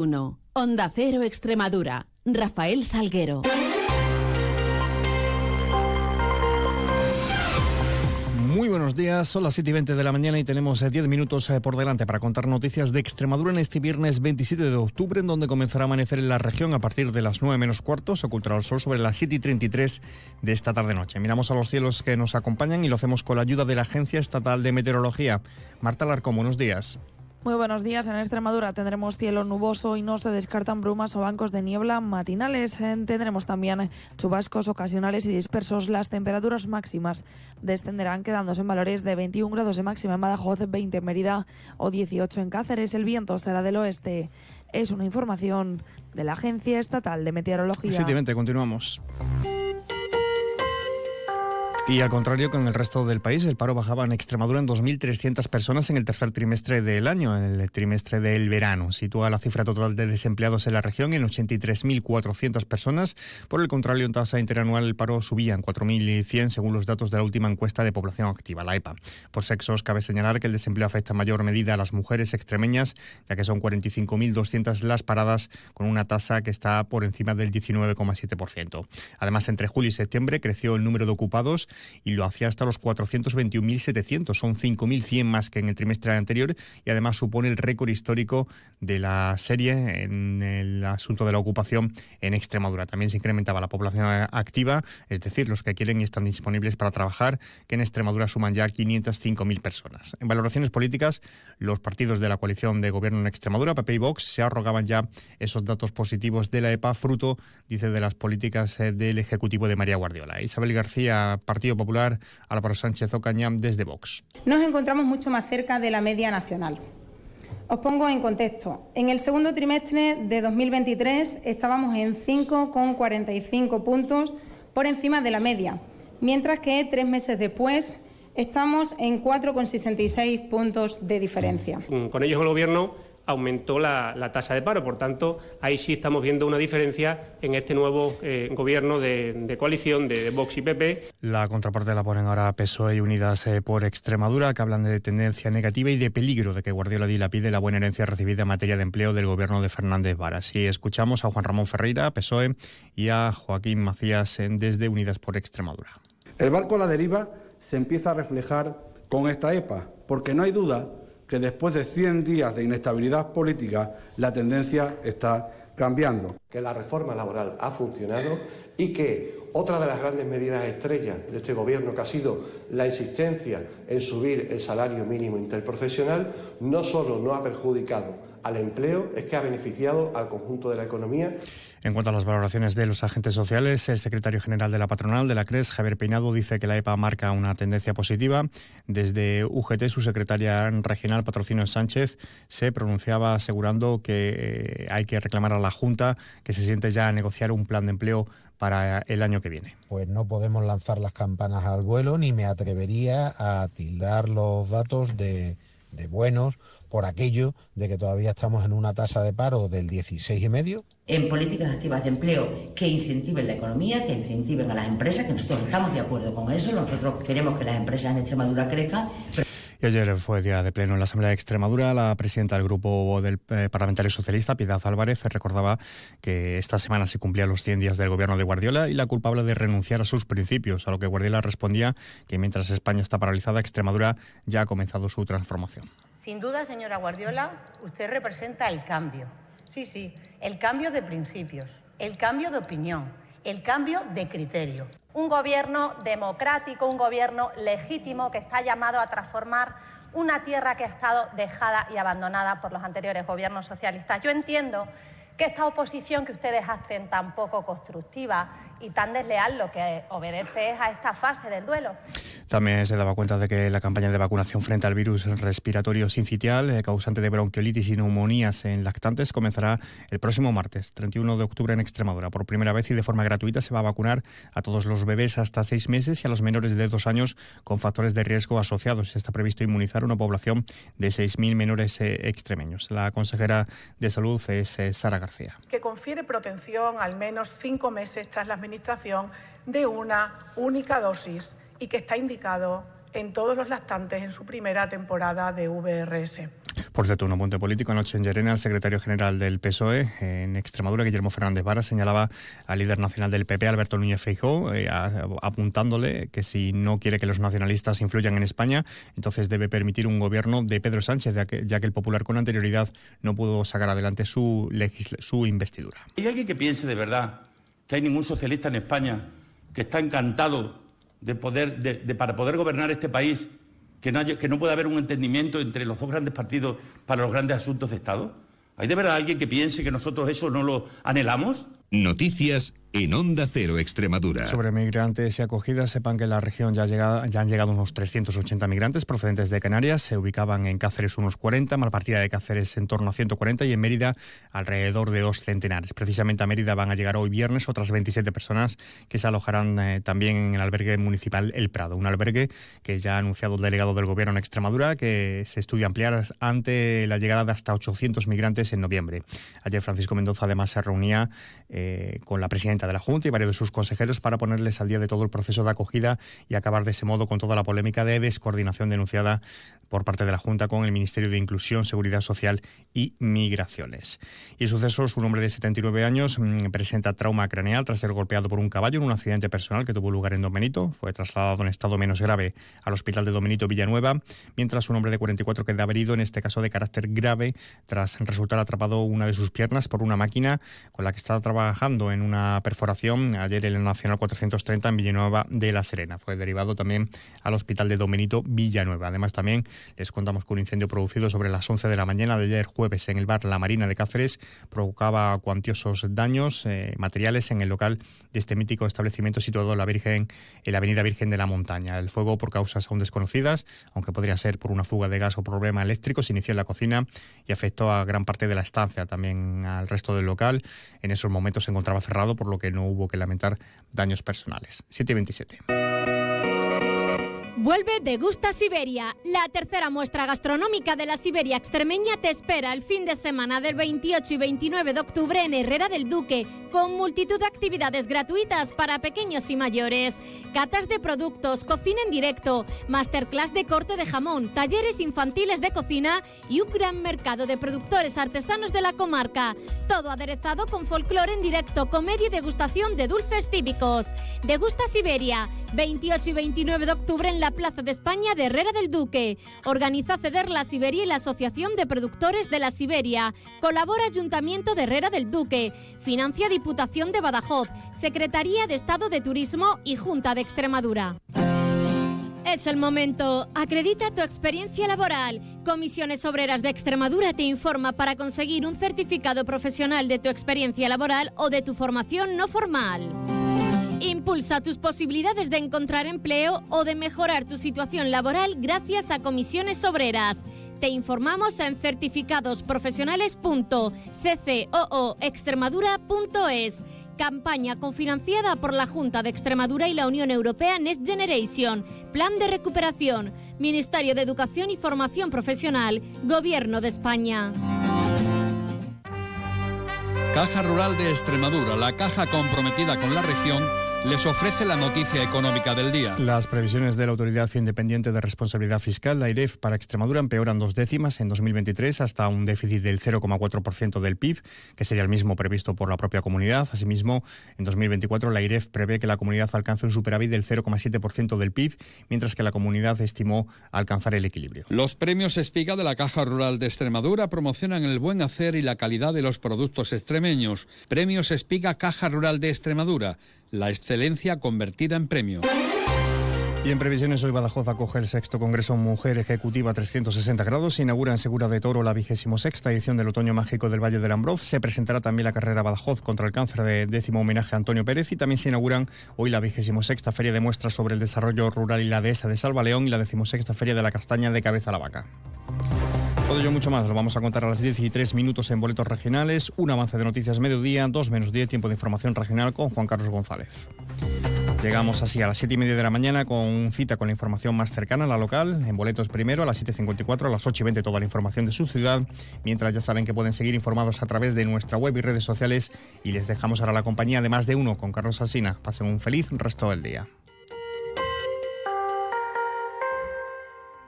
1. Onda Cero Extremadura. Rafael Salguero. Muy buenos días, son las 7 y 20 de la mañana y tenemos 10 eh, minutos eh, por delante para contar noticias de Extremadura en este viernes 27 de octubre, en donde comenzará a amanecer en la región a partir de las 9 menos cuarto, se ocultará el sol sobre las 7 y 33 de esta tarde-noche. Miramos a los cielos que nos acompañan y lo hacemos con la ayuda de la Agencia Estatal de Meteorología. Marta Larcón, buenos días. Muy buenos días. En Extremadura tendremos cielo nuboso y no se descartan brumas o bancos de niebla matinales. Tendremos también chubascos ocasionales y dispersos. Las temperaturas máximas descenderán quedándose en valores de 21 grados de máxima en Badajoz, 20 en Mérida o 18 en Cáceres. El viento será del oeste. Es una información de la Agencia Estatal de Meteorología. Sí, continuamos. Y al contrario que en el resto del país, el paro bajaba en Extremadura en 2.300 personas en el tercer trimestre del año, en el trimestre del verano. Sitúa la cifra total de desempleados en la región en 83.400 personas. Por el contrario, en tasa interanual el paro subía en 4.100 según los datos de la última encuesta de población activa, la EPA. Por sexos, cabe señalar que el desempleo afecta en mayor medida a las mujeres extremeñas, ya que son 45.200 las paradas, con una tasa que está por encima del 19,7%. Además, entre julio y septiembre creció el número de ocupados y lo hacía hasta los 421.700. Son 5.100 más que en el trimestre anterior y además supone el récord histórico de la serie en el asunto de la ocupación en Extremadura. También se incrementaba la población activa, es decir, los que quieren y están disponibles para trabajar, que en Extremadura suman ya 505.000 personas. En valoraciones políticas, los partidos de la coalición de gobierno en Extremadura, PP y Vox, se arrogaban ya esos datos positivos de la EPA, fruto, dice, de las políticas eh, del Ejecutivo de María Guardiola. Isabel García, Partido Popular, Álvaro Sánchez Ocañam desde Vox. Nos encontramos mucho más cerca de la media nacional. Os pongo en contexto. En el segundo trimestre de 2023 estábamos en 5,45 puntos por encima de la media, mientras que tres meses después estamos en 4,66 puntos de diferencia. Con ellos el Gobierno aumentó la, tasa de paro. Por tanto, ahí sí estamos viendo una diferencia en este nuevo eh, gobierno de, coalición de, Vox y PP. La contraparte la ponen ahora PSOE y Unidas eh, por Extremadura, que hablan de tendencia negativa y de peligro de que Guardiola dilapide la buena herencia recibida en materia de empleo del gobierno de Fernández Varas. Y escuchamos a Juan Ramón Ferreira, PSOE, y a Joaquín Macías desde Unidas por Extremadura. El barco a la deriva se empieza a reflejar con esta EPA, porque no hay duda que después de 100 días de inestabilidad política la tendencia está cambiando. Que la reforma laboral ha funcionado y que otra de las grandes medidas estrellas de este Gobierno, que ha sido la insistencia en subir el salario mínimo interprofesional, no solo no ha perjudicado al empleo, es que ha beneficiado al conjunto de la economía. En cuanto a las valoraciones de los agentes sociales, el secretario general de la patronal de la CRES, Javier Peinado, dice que la EPA marca una tendencia positiva. Desde UGT, su secretaria regional, Patrocinio Sánchez, se pronunciaba asegurando que eh, hay que reclamar a la Junta que se siente ya a negociar un plan de empleo para el año que viene. Pues no podemos lanzar las campanas al vuelo ni me atrevería a tildar los datos de, de buenos por aquello de que todavía estamos en una tasa de paro del 16,5. En políticas activas de empleo que incentiven la economía, que incentiven a las empresas, que nosotros estamos de acuerdo con eso, nosotros queremos que las empresas en Extremadura crezcan. Y ayer fue día de pleno en la Asamblea de Extremadura. La presidenta del Grupo del eh, Parlamentario Socialista, Piedad Álvarez, recordaba que esta semana se cumplían los 100 días del gobierno de Guardiola y la culpable de renunciar a sus principios, a lo que Guardiola respondía que mientras España está paralizada, Extremadura ya ha comenzado su transformación. Sin duda, señora Guardiola, usted representa el cambio. Sí, sí, el cambio de principios, el cambio de opinión, el cambio de criterio un gobierno democrático, un gobierno legítimo que está llamado a transformar una tierra que ha estado dejada y abandonada por los anteriores gobiernos socialistas. Yo entiendo que esta oposición que ustedes hacen tan poco constructiva y tan desleal lo que obedece es a esta fase del duelo. También se daba cuenta de que la campaña de vacunación frente al virus respiratorio sincitial, eh, causante de bronquiolitis y neumonías en lactantes, comenzará el próximo martes, 31 de octubre en Extremadura. Por primera vez y de forma gratuita se va a vacunar a todos los bebés hasta seis meses y a los menores de dos años con factores de riesgo asociados. Está previsto inmunizar una población de 6.000 menores eh, extremeños. La consejera de Salud es eh, Sara García. Que confiere protección al menos cinco meses tras la administración de una única dosis y que está indicado en todos los lactantes en su primera temporada de VRS. Por cierto, un apunte político. Anoche en Llerena, el secretario general del PSOE en Extremadura, Guillermo Fernández Vara, señalaba al líder nacional del PP, Alberto Núñez Feijóo, eh, apuntándole que si no quiere que los nacionalistas influyan en España, entonces debe permitir un gobierno de Pedro Sánchez, ya que, ya que el Popular con anterioridad no pudo sacar adelante su, su investidura. ¿Hay alguien que piense de verdad que hay ningún socialista en España que está encantado de poder, de, para poder gobernar este país que no, que no pueda haber un entendimiento entre los dos grandes partidos para los grandes asuntos de Estado? ¿Hay de verdad alguien que piense que nosotros eso no lo anhelamos? Noticias en Onda Cero Extremadura. Sobre migrantes y acogidas, sepan que en la región ya, ya han llegado unos 380 migrantes procedentes de Canarias. Se ubicaban en Cáceres unos 40, Malpartida de Cáceres en torno a 140 y en Mérida alrededor de dos centenares. Precisamente a Mérida van a llegar hoy viernes otras 27 personas que se alojarán eh, también en el albergue municipal El Prado, un albergue que ya ha anunciado el delegado del Gobierno en Extremadura que se estudia ampliar ante la llegada de hasta 800 migrantes en noviembre. Ayer Francisco Mendoza además se reunía eh, con la presidenta de la Junta y varios de sus consejeros para ponerles al día de todo el proceso de acogida y acabar de ese modo con toda la polémica de descoordinación denunciada por parte de la Junta con el Ministerio de Inclusión, Seguridad Social y Migraciones. Y sucesos, un hombre de 79 años mm, presenta trauma craneal tras ser golpeado por un caballo en un accidente personal que tuvo lugar en Don. Fue trasladado en estado menos grave al Hospital de Don Villanueva, mientras un hombre de 44 queda herido, en este caso de carácter grave, tras resultar atrapado una de sus piernas por una máquina con la que estaba trabajando en una perforación ayer en el Nacional 430 en Villanueva de la Serena. Fue derivado también al Hospital de Don Benito Villanueva. Además, también les contamos que un incendio producido sobre las 11 de la mañana de ayer jueves en el bar La Marina de Cáceres provocaba cuantiosos daños eh, materiales en el local de este mítico establecimiento situado en la Virgen, en la Avenida Virgen de la Montaña. El fuego, por causas aún desconocidas, aunque podría ser por una fuga de gas o problema eléctrico, se inició en la cocina y afectó a gran parte de la estancia, también al resto del local. En esos momentos se encontraba cerrado, por lo que no hubo que lamentar daños personales. 727. Vuelve Degusta Siberia. La tercera muestra gastronómica de la Siberia extremeña te espera el fin de semana del 28 y 29 de octubre en Herrera del Duque, con multitud de actividades gratuitas para pequeños y mayores. Catas de productos, cocina en directo, masterclass de corte de jamón, talleres infantiles de cocina y un gran mercado de productores artesanos de la comarca. Todo aderezado con folclore en directo, comedia y degustación de dulces típicos. Degusta Siberia, 28 y 29 de octubre en la Plaza de España de Herrera del Duque. Organiza Ceder la Siberia y la Asociación de Productores de la Siberia. Colabora Ayuntamiento de Herrera del Duque. Financia Diputación de Badajoz. Secretaría de Estado de Turismo y Junta de Extremadura. Es el momento. Acredita tu experiencia laboral. Comisiones Obreras de Extremadura te informa para conseguir un certificado profesional de tu experiencia laboral o de tu formación no formal. Impulsa tus posibilidades de encontrar empleo o de mejorar tu situación laboral gracias a comisiones obreras. Te informamos en certificados.profesionales.ccooextremadura.es. Campaña cofinanciada por la Junta de Extremadura y la Unión Europea Next Generation. Plan de recuperación. Ministerio de Educación y Formación Profesional. Gobierno de España. Caja Rural de Extremadura, la caja comprometida con la región les ofrece la noticia económica del día. Las previsiones de la Autoridad Independiente de Responsabilidad Fiscal, la IREF, para Extremadura empeoran dos décimas en 2023 hasta un déficit del 0,4% del PIB, que sería el mismo previsto por la propia comunidad. Asimismo, en 2024 la IREF prevé que la comunidad alcance un superávit del 0,7% del PIB, mientras que la comunidad estimó alcanzar el equilibrio. Los premios Espiga de la Caja Rural de Extremadura promocionan el buen hacer y la calidad de los productos extremeños. Premios Espiga Caja Rural de Extremadura la excelencia convertida en premio. Y en previsiones, hoy Badajoz acoge el sexto Congreso Mujer Ejecutiva 360 grados. Se inaugura en Segura de Toro la vigésimo sexta edición del Otoño Mágico del Valle del Ambroz. Se presentará también la carrera Badajoz contra el cáncer de décimo homenaje a Antonio Pérez. Y también se inauguran hoy la vigésimo sexta Feria de Muestras sobre el Desarrollo Rural y la Dehesa de Salva León y la decimosexta Feria de la Castaña de Cabeza a la Vaca. Todo ello mucho más lo vamos a contar a las 10 y 3 minutos en boletos regionales, un avance de noticias mediodía, dos menos 10 tiempo de información regional con Juan Carlos González. Llegamos así a las 7 y media de la mañana con cita con la información más cercana, la local, en boletos primero a las 7.54, a las 8 y 20 toda la información de su ciudad, mientras ya saben que pueden seguir informados a través de nuestra web y redes sociales y les dejamos ahora la compañía de más de uno con Carlos Asina. Pasen un feliz resto del día.